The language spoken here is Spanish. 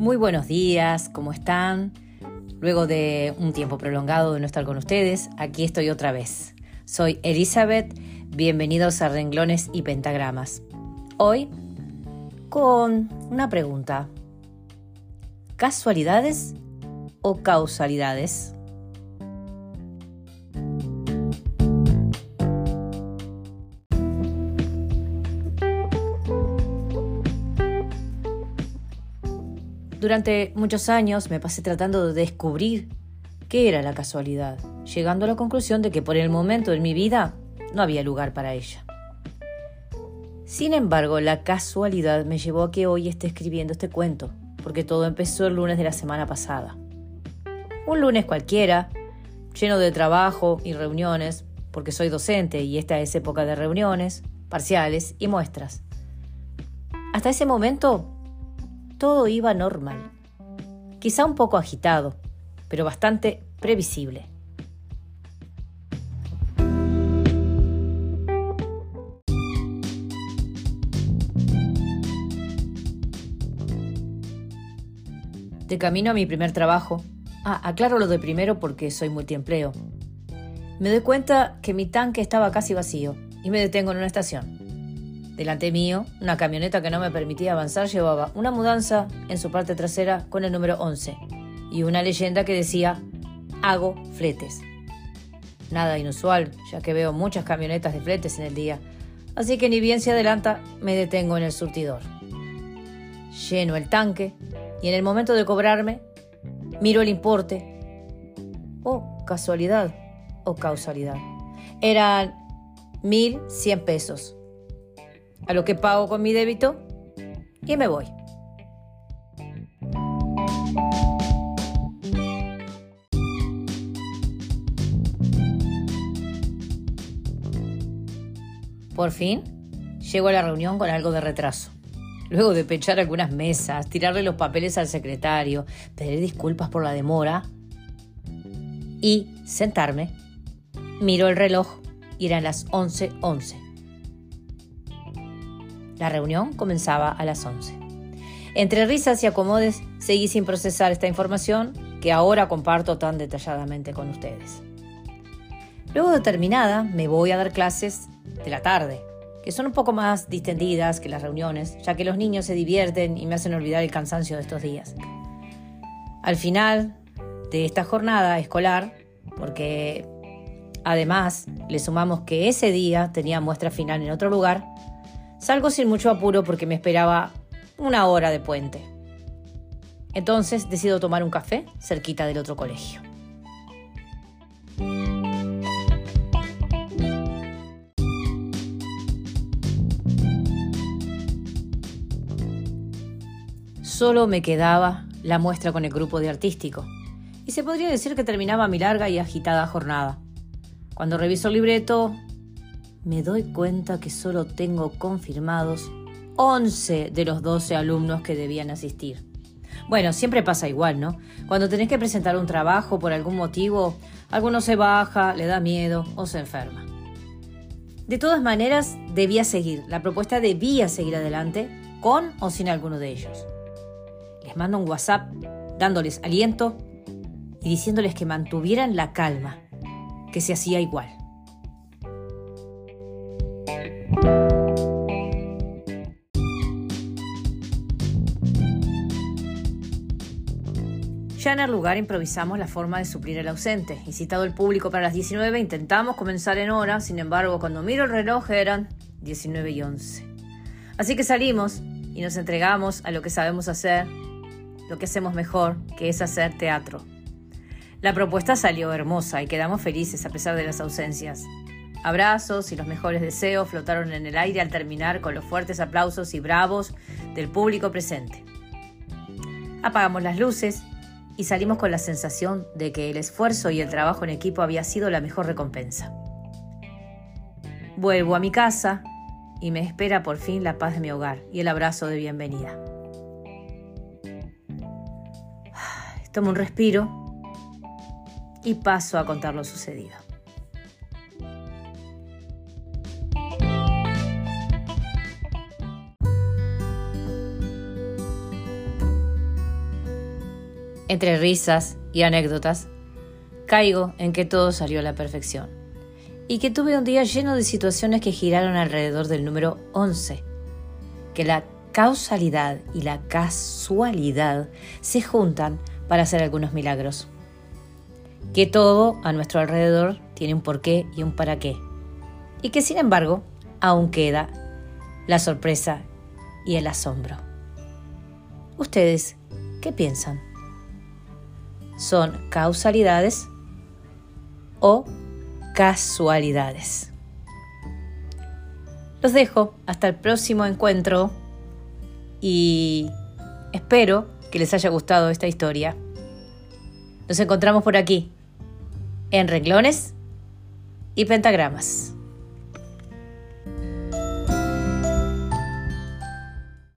Muy buenos días, ¿cómo están? Luego de un tiempo prolongado de no estar con ustedes, aquí estoy otra vez. Soy Elizabeth, bienvenidos a Renglones y Pentagramas. Hoy con una pregunta. ¿Casualidades o causalidades? Durante muchos años me pasé tratando de descubrir qué era la casualidad, llegando a la conclusión de que por el momento en mi vida no había lugar para ella. Sin embargo, la casualidad me llevó a que hoy esté escribiendo este cuento, porque todo empezó el lunes de la semana pasada. Un lunes cualquiera, lleno de trabajo y reuniones, porque soy docente y esta es época de reuniones, parciales y muestras. Hasta ese momento todo iba normal. Quizá un poco agitado, pero bastante previsible. De camino a mi primer trabajo. Ah, aclaro lo de primero porque soy multiempleo. Me doy cuenta que mi tanque estaba casi vacío y me detengo en una estación. Delante mío, una camioneta que no me permitía avanzar llevaba una mudanza en su parte trasera con el número 11 y una leyenda que decía hago fletes. Nada inusual, ya que veo muchas camionetas de fletes en el día, así que ni bien se adelanta, me detengo en el surtidor. Lleno el tanque y en el momento de cobrarme, miro el importe. Oh, casualidad o causalidad. Eran 1.100 pesos a lo que pago con mi débito y me voy. Por fin, llego a la reunión con algo de retraso. Luego de pechar algunas mesas, tirarle los papeles al secretario, pedir disculpas por la demora y sentarme, miro el reloj y eran las 11:11. 11. La reunión comenzaba a las 11. Entre risas y acomodes, seguí sin procesar esta información que ahora comparto tan detalladamente con ustedes. Luego de terminada, me voy a dar clases de la tarde, que son un poco más distendidas que las reuniones, ya que los niños se divierten y me hacen olvidar el cansancio de estos días. Al final de esta jornada escolar, porque además le sumamos que ese día tenía muestra final en otro lugar, Salgo sin mucho apuro porque me esperaba una hora de puente. Entonces decido tomar un café cerquita del otro colegio. Solo me quedaba la muestra con el grupo de artístico, y se podría decir que terminaba mi larga y agitada jornada. Cuando reviso el libreto, me doy cuenta que solo tengo confirmados 11 de los 12 alumnos que debían asistir. Bueno, siempre pasa igual, ¿no? Cuando tenés que presentar un trabajo por algún motivo, alguno se baja, le da miedo o se enferma. De todas maneras, debía seguir, la propuesta debía seguir adelante, con o sin alguno de ellos. Les mando un WhatsApp dándoles aliento y diciéndoles que mantuvieran la calma, que se hacía igual. Ya en el lugar improvisamos la forma de suplir el ausente y citado el público para las 19 intentamos comenzar en hora, sin embargo cuando miro el reloj eran 19 y 11. Así que salimos y nos entregamos a lo que sabemos hacer, lo que hacemos mejor, que es hacer teatro. La propuesta salió hermosa y quedamos felices a pesar de las ausencias. Abrazos y los mejores deseos flotaron en el aire al terminar con los fuertes aplausos y bravos del público presente. Apagamos las luces y salimos con la sensación de que el esfuerzo y el trabajo en equipo había sido la mejor recompensa. Vuelvo a mi casa y me espera por fin la paz de mi hogar y el abrazo de bienvenida. Tomo un respiro y paso a contar lo sucedido. Entre risas y anécdotas, caigo en que todo salió a la perfección y que tuve un día lleno de situaciones que giraron alrededor del número 11, que la causalidad y la casualidad se juntan para hacer algunos milagros, que todo a nuestro alrededor tiene un porqué y un para qué, y que sin embargo aún queda la sorpresa y el asombro. ¿Ustedes qué piensan? ¿Son causalidades o casualidades? Los dejo hasta el próximo encuentro y espero que les haya gustado esta historia. Nos encontramos por aquí, en renglones y pentagramas.